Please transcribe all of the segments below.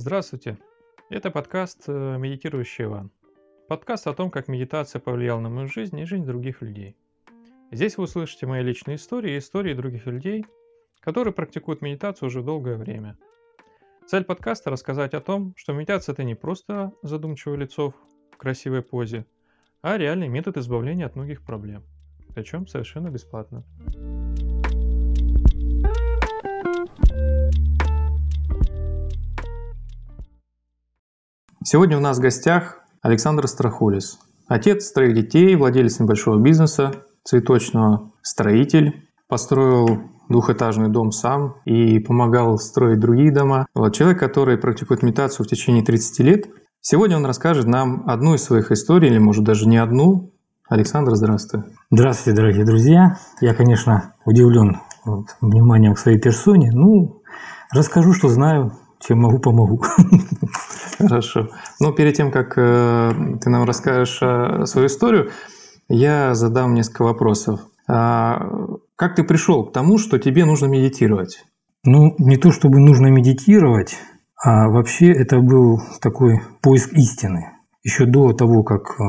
Здравствуйте! Это подкаст э, «Медитирующий Иван». Подкаст о том, как медитация повлияла на мою жизнь и жизнь других людей. Здесь вы услышите мои личные истории и истории других людей, которые практикуют медитацию уже долгое время. Цель подкаста – рассказать о том, что медитация – это не просто задумчивое лицо в красивой позе, а реальный метод избавления от многих проблем. Причем совершенно бесплатно. Сегодня у нас в гостях Александр Страхулис. Отец троих детей, владелец небольшого бизнеса, цветочного, строитель. Построил двухэтажный дом сам и помогал строить другие дома. Вот человек, который практикует медитацию в течение 30 лет. Сегодня он расскажет нам одну из своих историй, или может даже не одну. Александр, здравствуй. Здравствуйте, дорогие друзья. Я, конечно, удивлен вот, вниманием к своей персоне. Ну, расскажу, что знаю, чем могу, помогу. Хорошо. Но перед тем, как э, ты нам расскажешь э, свою историю, я задам несколько вопросов. А, как ты пришел к тому, что тебе нужно медитировать? Ну, не то чтобы нужно медитировать, а вообще это был такой поиск истины. Еще до того, как э,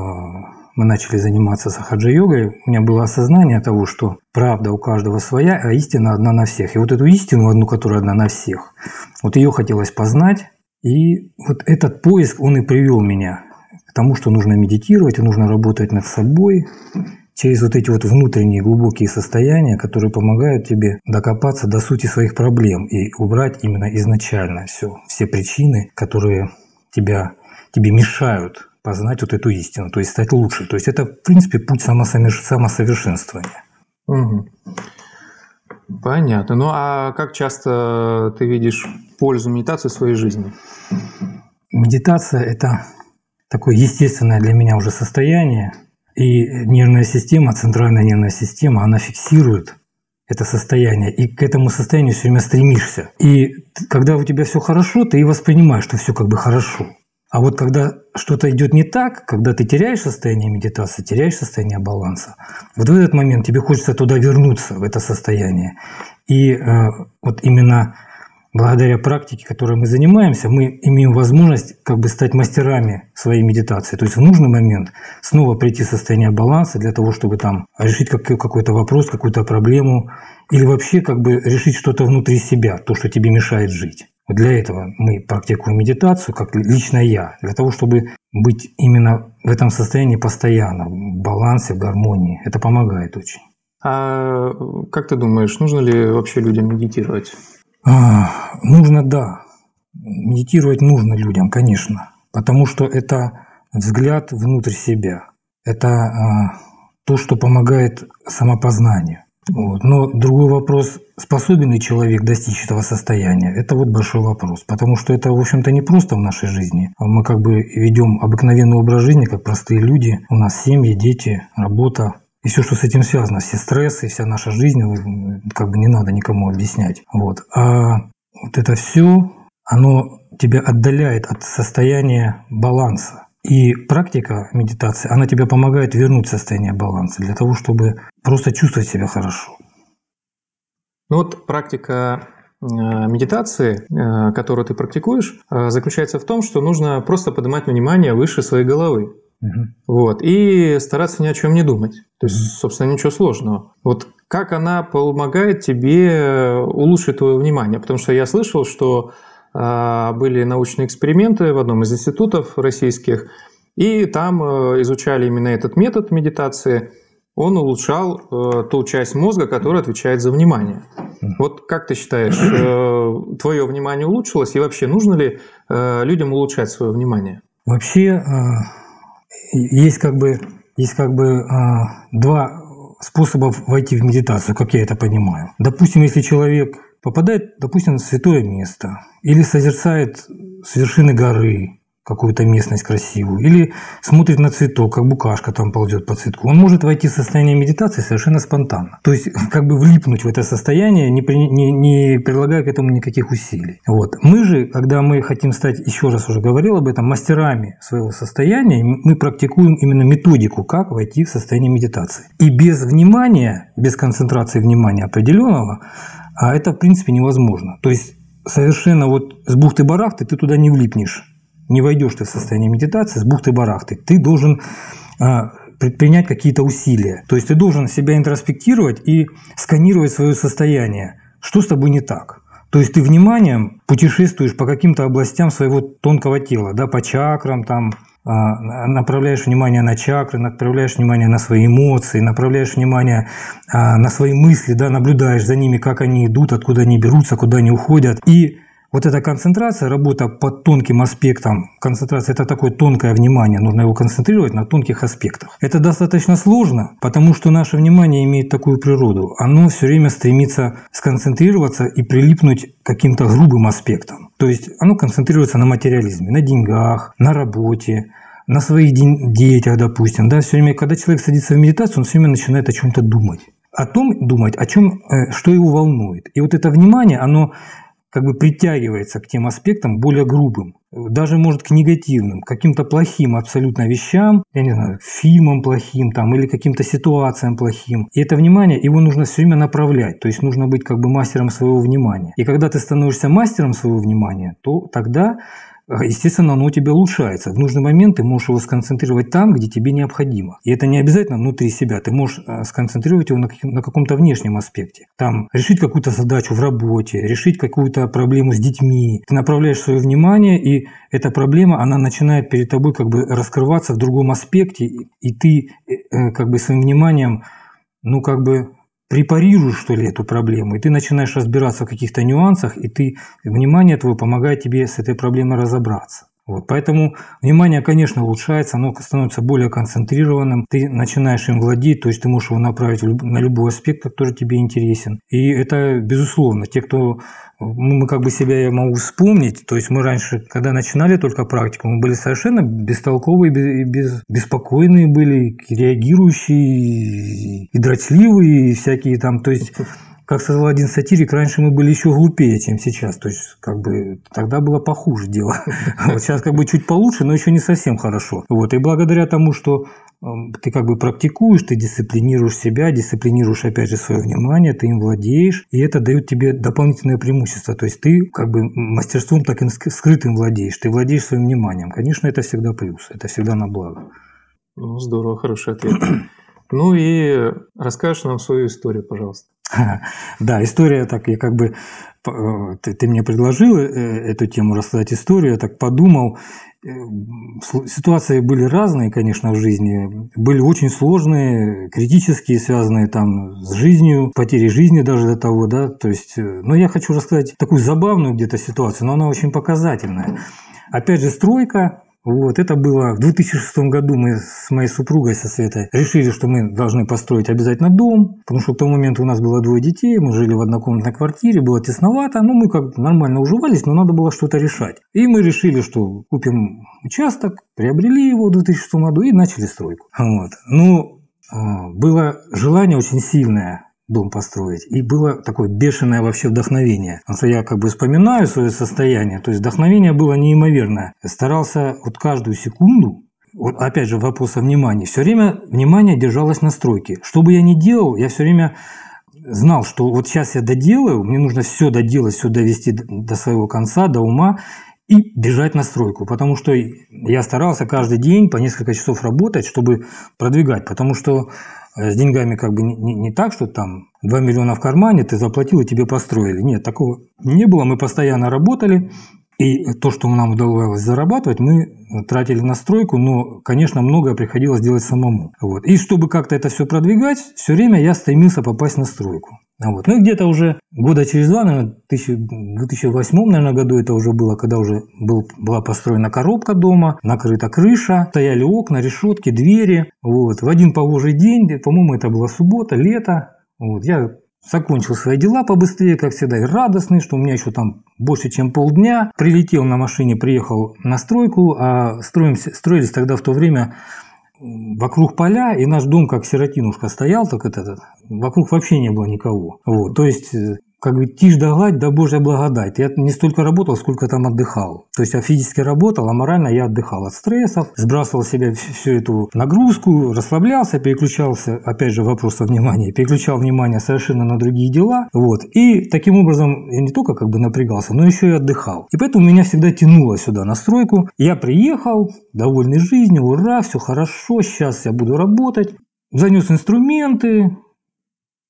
мы начали заниматься сахаджа-йогой, у меня было осознание того, что правда у каждого своя, а истина одна на всех. И вот эту истину, одну, которая одна на всех, вот ее хотелось познать. И вот этот поиск, он и привел меня к тому, что нужно медитировать, нужно работать над собой через вот эти вот внутренние глубокие состояния, которые помогают тебе докопаться до сути своих проблем и убрать именно изначально все, все причины, которые тебя, тебе мешают познать вот эту истину, то есть стать лучше. То есть это, в принципе, путь самосовершенствования. Угу. Понятно. Ну а как часто ты видишь пользу медитации в своей жизни? Медитация – это такое естественное для меня уже состояние. И нервная система, центральная нервная система, она фиксирует это состояние, и к этому состоянию все время стремишься. И когда у тебя все хорошо, ты и воспринимаешь, что все как бы хорошо. А вот когда что-то идет не так, когда ты теряешь состояние медитации, теряешь состояние баланса, вот в этот момент тебе хочется туда вернуться, в это состояние. И э, вот именно благодаря практике, которой мы занимаемся, мы имеем возможность как бы стать мастерами своей медитации. То есть в нужный момент снова прийти в состояние баланса для того, чтобы там решить какой-то вопрос, какую-то проблему, или вообще как бы решить что-то внутри себя, то, что тебе мешает жить. Для этого мы практикуем медитацию, как лично я, для того, чтобы быть именно в этом состоянии постоянно, в балансе, в гармонии. Это помогает очень. А как ты думаешь, нужно ли вообще людям медитировать? А, нужно, да. Медитировать нужно людям, конечно. Потому что это взгляд внутрь себя. Это а, то, что помогает самопознанию. Вот. Но другой вопрос, способен ли человек достичь этого состояния, это вот большой вопрос. Потому что это, в общем-то, не просто в нашей жизни. Мы как бы ведем обыкновенный образ жизни, как простые люди. У нас семьи, дети, работа. И все, что с этим связано, все стрессы, вся наша жизнь, как бы не надо никому объяснять. Вот. А вот это все, оно тебя отдаляет от состояния баланса. И практика медитации, она тебе помогает вернуть состояние баланса для того, чтобы просто чувствовать себя хорошо. Ну вот практика э, медитации, э, которую ты практикуешь, э, заключается в том, что нужно просто поднимать внимание выше своей головы. Угу. Вот, и стараться ни о чем не думать. То есть, собственно, ничего сложного. Вот как она помогает тебе улучшить твое внимание? Потому что я слышал, что были научные эксперименты в одном из институтов российских, и там э, изучали именно этот метод медитации. Он улучшал э, ту часть мозга, которая отвечает за внимание. Вот как ты считаешь, э, твое внимание улучшилось, и вообще нужно ли людям улучшать свое внимание? Вообще есть как бы, есть как бы два способа войти в медитацию, как я это понимаю. Допустим, если человек попадает, допустим, на святое место или созерцает с вершины горы какую-то местность красивую, или смотрит на цветок, как букашка там ползет по цветку, он может войти в состояние медитации совершенно спонтанно. То есть как бы влипнуть в это состояние, не, при, не, не прилагая к этому никаких усилий. Вот. Мы же, когда мы хотим стать, еще раз уже говорил об этом, мастерами своего состояния, мы практикуем именно методику, как войти в состояние медитации. И без внимания, без концентрации внимания определенного, а это в принципе невозможно. То есть совершенно вот с бухты-барахты ты туда не влипнешь. Не войдешь ты в состояние медитации с бухты-барахты. Ты должен а, предпринять какие-то усилия. То есть ты должен себя интроспектировать и сканировать свое состояние. Что с тобой не так? То есть ты вниманием путешествуешь по каким-то областям своего тонкого тела, да, по чакрам, там, а, направляешь внимание на чакры, направляешь внимание на свои эмоции, направляешь внимание а, на свои мысли, да, наблюдаешь за ними, как они идут, откуда они берутся, куда они уходят. И вот эта концентрация, работа под тонким аспектом, концентрация – это такое тонкое внимание, нужно его концентрировать на тонких аспектах. Это достаточно сложно, потому что наше внимание имеет такую природу. Оно все время стремится сконцентрироваться и прилипнуть к каким-то грубым аспектам. То есть оно концентрируется на материализме, на деньгах, на работе, на своих детях, допустим. Да, все время, когда человек садится в медитацию, он все время начинает о чем-то думать о том думать, о чем, э, что его волнует. И вот это внимание, оно как бы притягивается к тем аспектам более грубым, даже может к негативным, каким-то плохим абсолютно вещам, я не знаю, фильмам плохим там или каким-то ситуациям плохим. И это внимание, его нужно все время направлять, то есть нужно быть как бы мастером своего внимания. И когда ты становишься мастером своего внимания, то тогда естественно, оно у тебя улучшается. В нужный момент ты можешь его сконцентрировать там, где тебе необходимо. И это не обязательно внутри себя. Ты можешь а, сконцентрировать его на, на каком-то внешнем аспекте. Там решить какую-то задачу в работе, решить какую-то проблему с детьми. Ты направляешь свое внимание, и эта проблема, она начинает перед тобой как бы раскрываться в другом аспекте, и ты э, э, как бы своим вниманием, ну как бы препарируешь, что ли, эту проблему, и ты начинаешь разбираться в каких-то нюансах, и ты, внимание твое помогает тебе с этой проблемой разобраться. Вот, поэтому внимание, конечно, улучшается, оно становится более концентрированным, ты начинаешь им владеть, то есть ты можешь его направить на любой аспект, который тебе интересен. И это, безусловно, те, кто мы как бы себя я могу вспомнить, то есть мы раньше, когда начинали только практику, мы были совершенно бестолковые, без, беспокойные были, реагирующие и дрочливые, и всякие там, то есть как сказал один сатирик, раньше мы были еще глупее, чем сейчас. То есть, как бы, тогда было похуже дело. Вот сейчас как бы чуть получше, но еще не совсем хорошо. Вот. И благодаря тому, что эм, ты как бы практикуешь, ты дисциплинируешь себя, дисциплинируешь опять же свое внимание, ты им владеешь, и это дает тебе дополнительное преимущество. То есть ты как бы мастерством так и скрытым владеешь, ты владеешь своим вниманием. Конечно, это всегда плюс, это всегда на благо. Ну, здорово, хороший ответ. Ну и расскажешь нам свою историю, пожалуйста. Да, история так, я как бы, э, ты, ты мне предложил э, эту тему рассказать историю, я так подумал, э, ситуации были разные, конечно, в жизни, были очень сложные, критические, связанные там с жизнью, потерей жизни даже до того, да, то есть, но я хочу рассказать такую забавную где-то ситуацию, но она очень показательная. Опять же, стройка, вот, это было в 2006 году мы с моей супругой, со Светой, решили, что мы должны построить обязательно дом, потому что к тому моменту у нас было двое детей, мы жили в однокомнатной квартире, было тесновато, ну, мы как нормально уживались, но надо было что-то решать. И мы решили, что купим участок, приобрели его в 2006 году и начали стройку. Вот. Ну, а, было желание очень сильное дом построить. И было такое бешеное вообще вдохновение. Потому что я как бы вспоминаю свое состояние, то есть вдохновение было неимоверное. Я старался вот каждую секунду вот опять же вопрос о внимании. Все время внимание держалось на стройке. Что бы я ни делал, я все время знал, что вот сейчас я доделаю, мне нужно все доделать, все довести до своего конца, до ума и бежать на стройку. Потому что я старался каждый день по несколько часов работать, чтобы продвигать. Потому что с деньгами как бы не, не, не так, что там 2 миллиона в кармане, ты заплатил и тебе построили. Нет, такого не было. Мы постоянно работали, и то, что нам удавалось зарабатывать, мы тратили на стройку, но, конечно, многое приходилось делать самому. Вот. И чтобы как-то это все продвигать, все время я стремился попасть на стройку. Вот. Ну и где-то уже года через два, наверное, в 2008 наверное, году это уже было, когда уже был, была построена коробка дома, накрыта крыша, стояли окна, решетки, двери. Вот. В один погожий день, по-моему, это была суббота, лето, вот, я закончил свои дела побыстрее, как всегда, и радостный, что у меня еще там больше, чем полдня. Прилетел на машине, приехал на стройку, а строимся, строились тогда в то время вокруг поля, и наш дом как сиротинушка стоял, так это, вокруг вообще не было никого. Вот. То есть э, как бы тишь да гладь, да Божья благодать. Я не столько работал, сколько там отдыхал. То есть я физически работал, а морально я отдыхал от стрессов, сбрасывал себе всю эту нагрузку, расслаблялся, переключался, опять же, вопрос внимания, переключал внимание совершенно на другие дела. Вот. И таким образом я не только как бы напрягался, но еще и отдыхал. И поэтому меня всегда тянуло сюда на стройку. Я приехал, довольный жизнью, ура, все хорошо, сейчас я буду работать. Занес инструменты,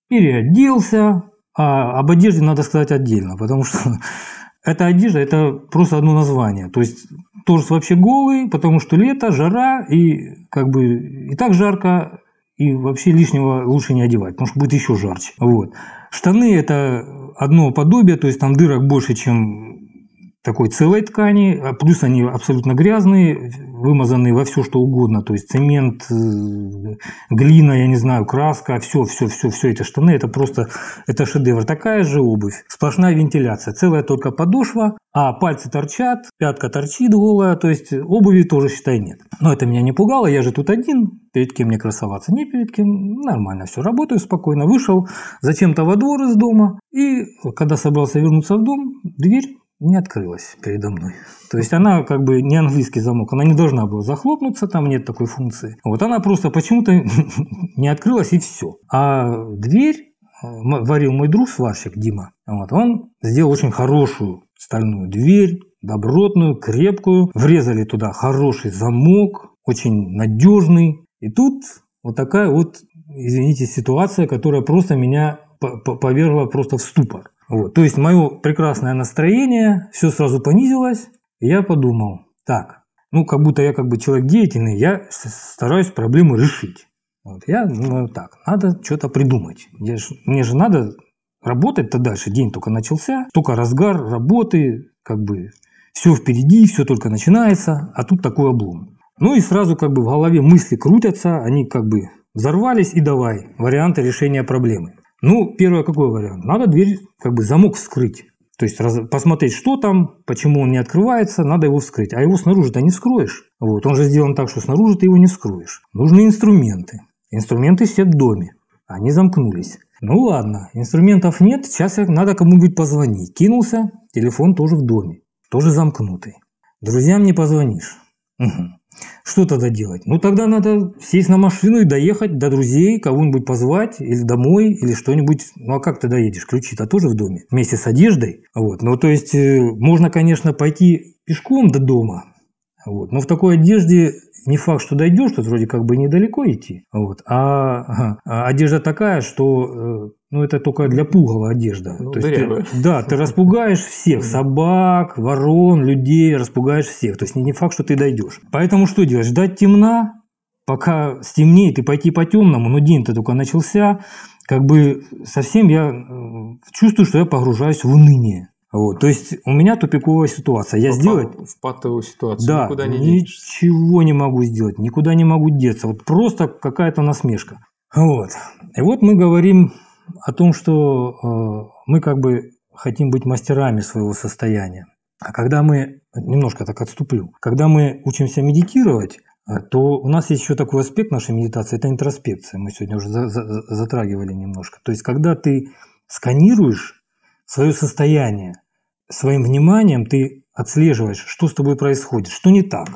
переоделся, а об одежде надо сказать отдельно, потому что эта одежда – это просто одно название. То есть торс вообще голый, потому что лето, жара, и как бы и так жарко, и вообще лишнего лучше не одевать, потому что будет еще жарче. Вот. Штаны – это одно подобие, то есть там дырок больше, чем такой целой ткани, а плюс они абсолютно грязные, вымазанные во все что угодно, то есть цемент, э, глина, я не знаю, краска, все, все, все, все эти штаны, это просто, это шедевр. Такая же обувь, сплошная вентиляция, целая только подошва, а пальцы торчат, пятка торчит голая, то есть обуви тоже, считай, нет. Но это меня не пугало, я же тут один, перед кем мне красоваться, не перед кем, нормально все, работаю спокойно, вышел зачем-то во двор из дома, и когда собрался вернуться в дом, дверь не открылась передо мной. То есть она как бы не английский замок, она не должна была захлопнуться, там нет такой функции. Вот она просто почему-то не открылась и все. А дверь варил мой друг сварщик Дима. Вот, он сделал очень хорошую стальную дверь, добротную, крепкую. Врезали туда хороший замок, очень надежный. И тут вот такая вот, извините, ситуация, которая просто меня повергла просто в ступор. Вот. То есть мое прекрасное настроение, все сразу понизилось, и я подумал, так, ну как будто я как бы человек деятельный, я стараюсь проблему решить. Вот. Я думаю, так, надо что-то придумать. Я ж, мне же надо работать-то дальше, день только начался, только разгар работы, как бы все впереди, все только начинается, а тут такой облом. Ну и сразу как бы в голове мысли крутятся, они как бы взорвались и давай варианты решения проблемы. Ну, первый какой вариант? Надо дверь, как бы замок вскрыть. То есть раз, посмотреть, что там, почему он не открывается, надо его вскрыть. А его снаружи-то не вскроешь. Вот, он же сделан так, что снаружи ты его не вскроешь. Нужны инструменты. Инструменты все в доме. Они замкнулись. Ну ладно, инструментов нет, сейчас надо кому-нибудь позвонить. Кинулся, телефон тоже в доме, тоже замкнутый. Друзьям не позвонишь. Угу. Что тогда делать? Ну, тогда надо сесть на машину и доехать до друзей, кого-нибудь позвать, или домой, или что-нибудь. Ну, а как ты доедешь? Ключи-то тоже в доме, вместе с одеждой. Вот. Ну, то есть, э, можно, конечно, пойти пешком до дома, вот. Но в такой одежде не факт, что дойдешь, тут вроде как бы недалеко идти. Вот. А, а одежда такая, что э, ну, это только для пугала одежда. Ну, То есть ты, да, ты распугаешь всех, собак, ворон, людей, распугаешь всех. То есть не, факт, что ты дойдешь. Поэтому что делать? Ждать темна, пока стемнеет и пойти по темному, но день-то только начался, как бы совсем я э, чувствую, что я погружаюсь в уныние. Вот, то есть у меня тупиковая ситуация. Я сделать в патовую ситуацию. Да, никуда не ничего не могу сделать, никуда не могу деться. Вот просто какая-то насмешка. Вот. И вот мы говорим о том, что э, мы как бы хотим быть мастерами своего состояния. А когда мы, немножко так отступлю, когда мы учимся медитировать, э, то у нас есть еще такой аспект нашей медитации, это интроспекция. Мы сегодня уже за, за, затрагивали немножко. То есть, когда ты сканируешь свое состояние, своим вниманием ты отслеживаешь, что с тобой происходит, что не так.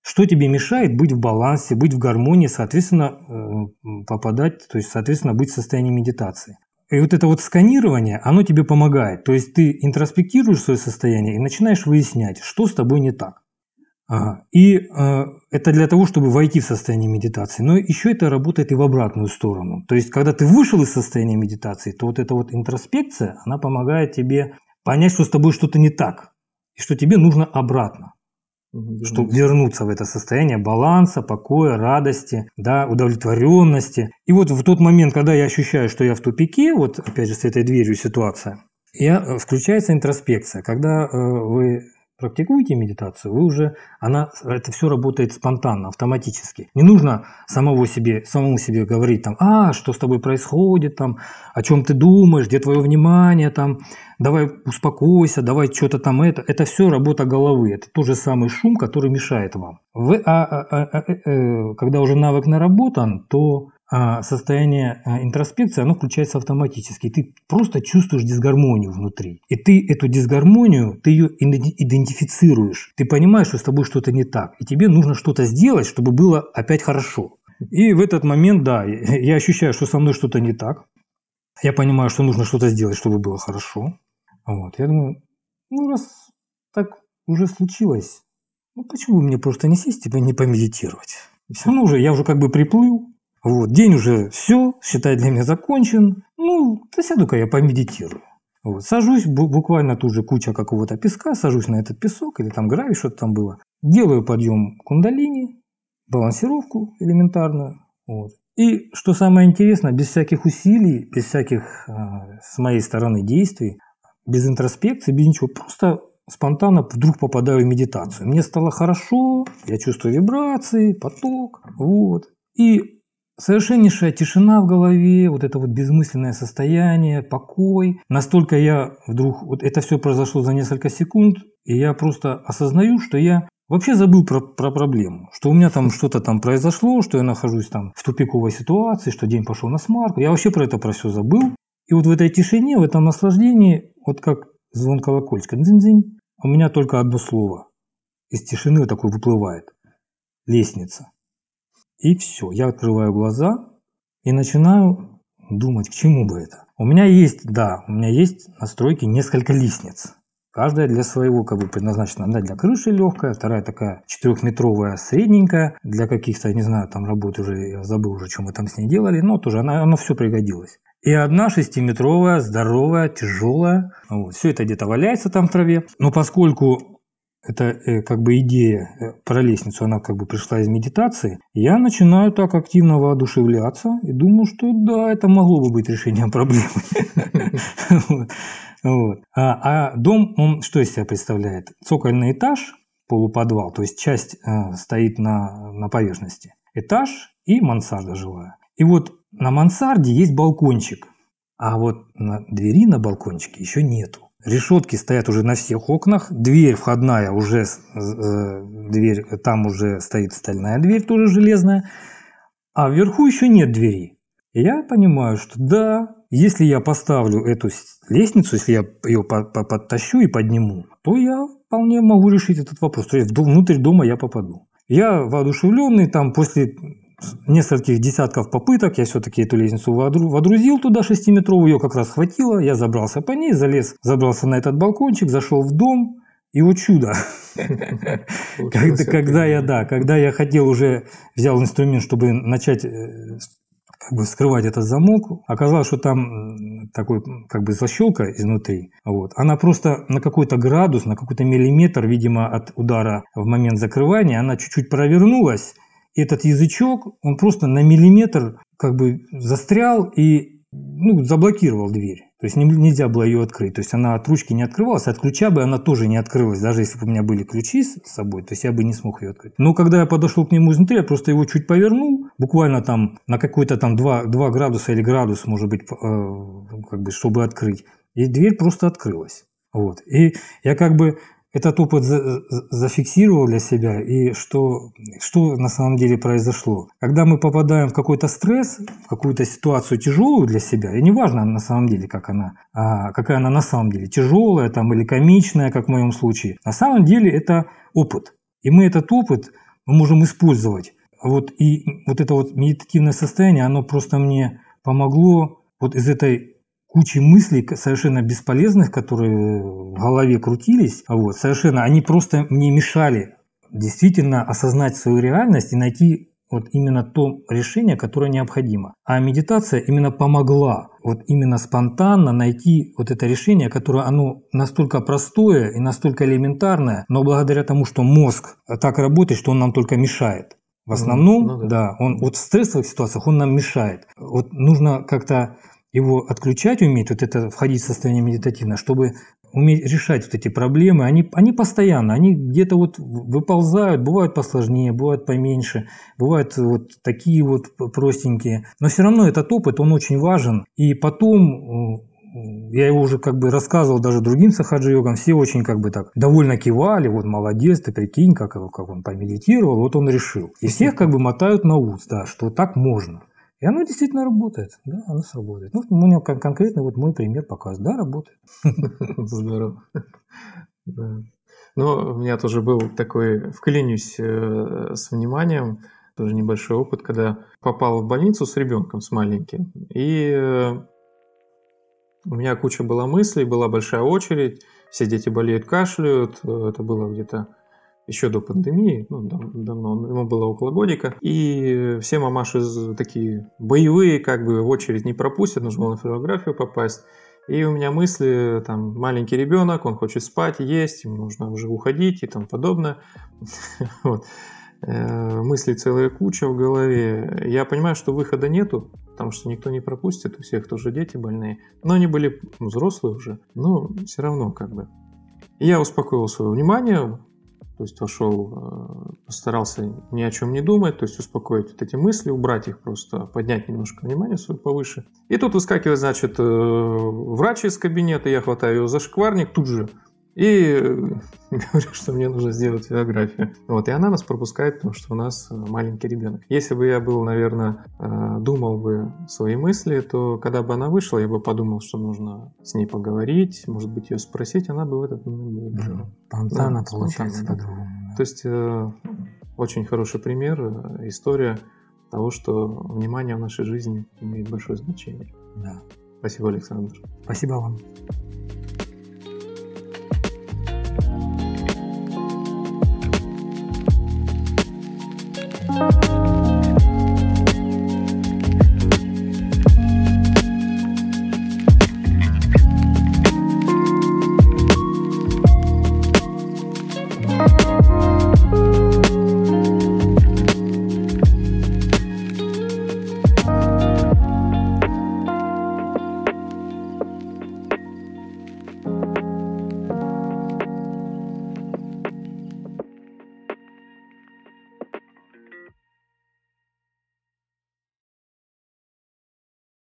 Что тебе мешает быть в балансе, быть в гармонии, соответственно, э, попадать, то есть, соответственно, быть в состоянии медитации. И вот это вот сканирование, оно тебе помогает. То есть ты интроспектируешь свое состояние и начинаешь выяснять, что с тобой не так. И э, это для того, чтобы войти в состояние медитации. Но еще это работает и в обратную сторону. То есть, когда ты вышел из состояния медитации, то вот эта вот интроспекция, она помогает тебе понять, что с тобой что-то не так. И что тебе нужно обратно чтобы вернуться в это состояние баланса, покоя, радости, да, удовлетворенности. И вот в тот момент, когда я ощущаю, что я в тупике, вот опять же с этой дверью ситуация, я, э, включается интроспекция. Когда э, вы практикуете медитацию, вы уже, она, это все работает спонтанно, автоматически. Не нужно самого себе, самому себе говорить там, а, что с тобой происходит, там, о чем ты думаешь, где твое внимание, там, давай успокойся, давай что-то там это. Это все работа головы, это тот же самый шум, который мешает вам. Вы, а, а, а, а, когда уже навык наработан, то состояние а, интроспекции, оно включается автоматически. Ты просто чувствуешь дисгармонию внутри. И ты эту дисгармонию, ты ее идентифицируешь. Ты понимаешь, что с тобой что-то не так. И тебе нужно что-то сделать, чтобы было опять хорошо. И в этот момент, да, я ощущаю, что со мной что-то не так. Я понимаю, что нужно что-то сделать, чтобы было хорошо. Вот. Я думаю, ну раз так уже случилось, ну почему мне просто не сесть и не помедитировать? Все равно уже, я уже как бы приплыл, вот, день уже все, считай, для меня закончен. Ну, да сяду-ка я помедитирую. Вот, сажусь, буквально тут же куча какого-то песка, сажусь на этот песок, или там гравий, что-то там было. Делаю подъем кундалини, балансировку элементарную. Вот. И что самое интересное, без всяких усилий, без всяких э, с моей стороны действий, без интроспекции, без ничего, просто спонтанно вдруг попадаю в медитацию. Мне стало хорошо, я чувствую вибрации, поток, вот. И Совершеннейшая тишина в голове, вот это вот безмысленное состояние, покой. Настолько я вдруг, вот это все произошло за несколько секунд, и я просто осознаю, что я вообще забыл про, про проблему, что у меня там что-то там произошло, что я нахожусь там в тупиковой ситуации, что день пошел на смарку. Я вообще про это про все забыл. И вот в этой тишине, в этом наслаждении, вот как звон колокольчика, дзинь-дзинь, у меня только одно слово. Из тишины вот такой выплывает. Лестница. И все, я открываю глаза и начинаю думать, к чему бы это. У меня есть, да, у меня есть настройки несколько лестниц. Каждая для своего как бы предназначена. Одна для крыши легкая, вторая такая четырехметровая, средненькая. Для каких-то, не знаю, там работ уже, я забыл уже, что мы там с ней делали, но тоже она, она все пригодилось. И одна шестиметровая, здоровая, тяжелая. Вот. Все это где-то валяется там в траве. Но поскольку это э, как бы идея э, про лестницу, она как бы пришла из медитации, я начинаю так активно воодушевляться и думаю, что да, это могло бы быть решением проблемы. А, а дом, он что из себя представляет? Цокольный этаж, полуподвал, то есть часть э, стоит на, на поверхности. Этаж и мансарда жилая. И вот на мансарде есть балкончик, а вот на двери на балкончике еще нету. Решетки стоят уже на всех окнах. Дверь входная уже, э, дверь, там уже стоит стальная дверь, тоже железная. А вверху еще нет двери. Я понимаю, что да, если я поставлю эту лестницу, если я ее подтащу и подниму, то я вполне могу решить этот вопрос. То есть внутрь дома я попаду. Я воодушевленный, там после нескольких десятков попыток я все-таки эту лестницу водрузил туда шестиметровую, ее как раз хватило, я забрался по ней, залез, забрался на этот балкончик, зашел в дом, и вот чудо. Когда, когда я, да, когда я хотел уже, взял инструмент, чтобы начать э, как бы скрывать этот замок, оказалось, что там такой как бы защелка изнутри. Вот. Она просто на какой-то градус, на какой-то миллиметр, видимо, от удара в момент закрывания, она чуть-чуть провернулась, этот язычок, он просто на миллиметр как бы застрял и ну, заблокировал дверь. То есть нельзя было ее открыть. То есть она от ручки не открывалась, от ключа бы она тоже не открылась. Даже если бы у меня были ключи с собой, то есть я бы не смог ее открыть. Но когда я подошел к нему изнутри, я просто его чуть повернул, буквально там на какой-то там 2, 2 градуса или градус, может быть, э, как бы, чтобы открыть. И дверь просто открылась. Вот. И я как бы этот опыт зафиксировал для себя и что, что на самом деле произошло. Когда мы попадаем в какой-то стресс, в какую-то ситуацию тяжелую для себя, и неважно на самом деле, как она, а какая она на самом деле, тяжелая там, или комичная, как в моем случае, на самом деле это опыт. И мы этот опыт мы можем использовать. Вот, и вот это вот медитативное состояние, оно просто мне помогло вот из этой кучи мыслей совершенно бесполезных, которые в голове крутились, вот, совершенно, они просто мне мешали действительно осознать свою реальность и найти вот именно то решение, которое необходимо. А медитация именно помогла вот именно спонтанно найти вот это решение, которое оно настолько простое и настолько элементарное, но благодаря тому, что мозг так работает, что он нам только мешает. В основном, ну, ну, да. да, он вот в стрессовых ситуациях он нам мешает. Вот нужно как-то его отключать уметь, вот это входить в состояние медитативное, чтобы уметь решать вот эти проблемы, они, они постоянно, они где-то вот выползают, бывают посложнее, бывают поменьше, бывают вот такие вот простенькие. Но все равно этот опыт, он очень важен. И потом я его уже как бы рассказывал даже другим сахаджи-йогам, все очень как бы так довольно кивали, вот молодец, ты прикинь, как, как он помедитировал, вот он решил. И всех как бы мотают на ус, да, что так можно. И оно действительно работает. Да, оно сработает. Ну, у меня конкретно вот мой пример показывает. Да, работает. Здорово. Да. Ну, у меня тоже был такой, вклинюсь э, с вниманием, тоже небольшой опыт, когда попал в больницу с ребенком, с маленьким. И э, у меня куча была мыслей, была большая очередь, все дети болеют, кашляют. Э, это было где-то еще до пандемии, ну, давно, ему было около годика, и все мамаши такие боевые, как бы в очередь не пропустят, нужно было на фотографию попасть. И у меня мысли, там, маленький ребенок, он хочет спать, есть, ему нужно уже уходить и тому подобное. вот. Э, мыслей целая куча в голове. Я понимаю, что выхода нету, потому что никто не пропустит, у всех тоже дети больные. Но они были взрослые уже, но все равно как бы. я успокоил свое внимание, то есть вошел, э, постарался ни о чем не думать, то есть успокоить вот эти мысли, убрать их просто, поднять немножко внимание свое повыше. И тут выскакивает, значит, э, врач из кабинета, я хватаю его за шкварник тут же, и говорю, что мне нужно сделать фотографию. Вот, и она нас пропускает, потому что у нас э, маленький ребенок. Если бы я был, наверное, э, думал бы свои мысли, то когда бы она вышла, я бы подумал, что нужно с ней поговорить, может быть, ее спросить, она бы в этот момент убежала. Спонтанно да, получается по-другому. Да. То есть э, очень хороший пример, история того, что внимание в нашей жизни имеет большое значение. Да. Спасибо, Александр. Спасибо вам.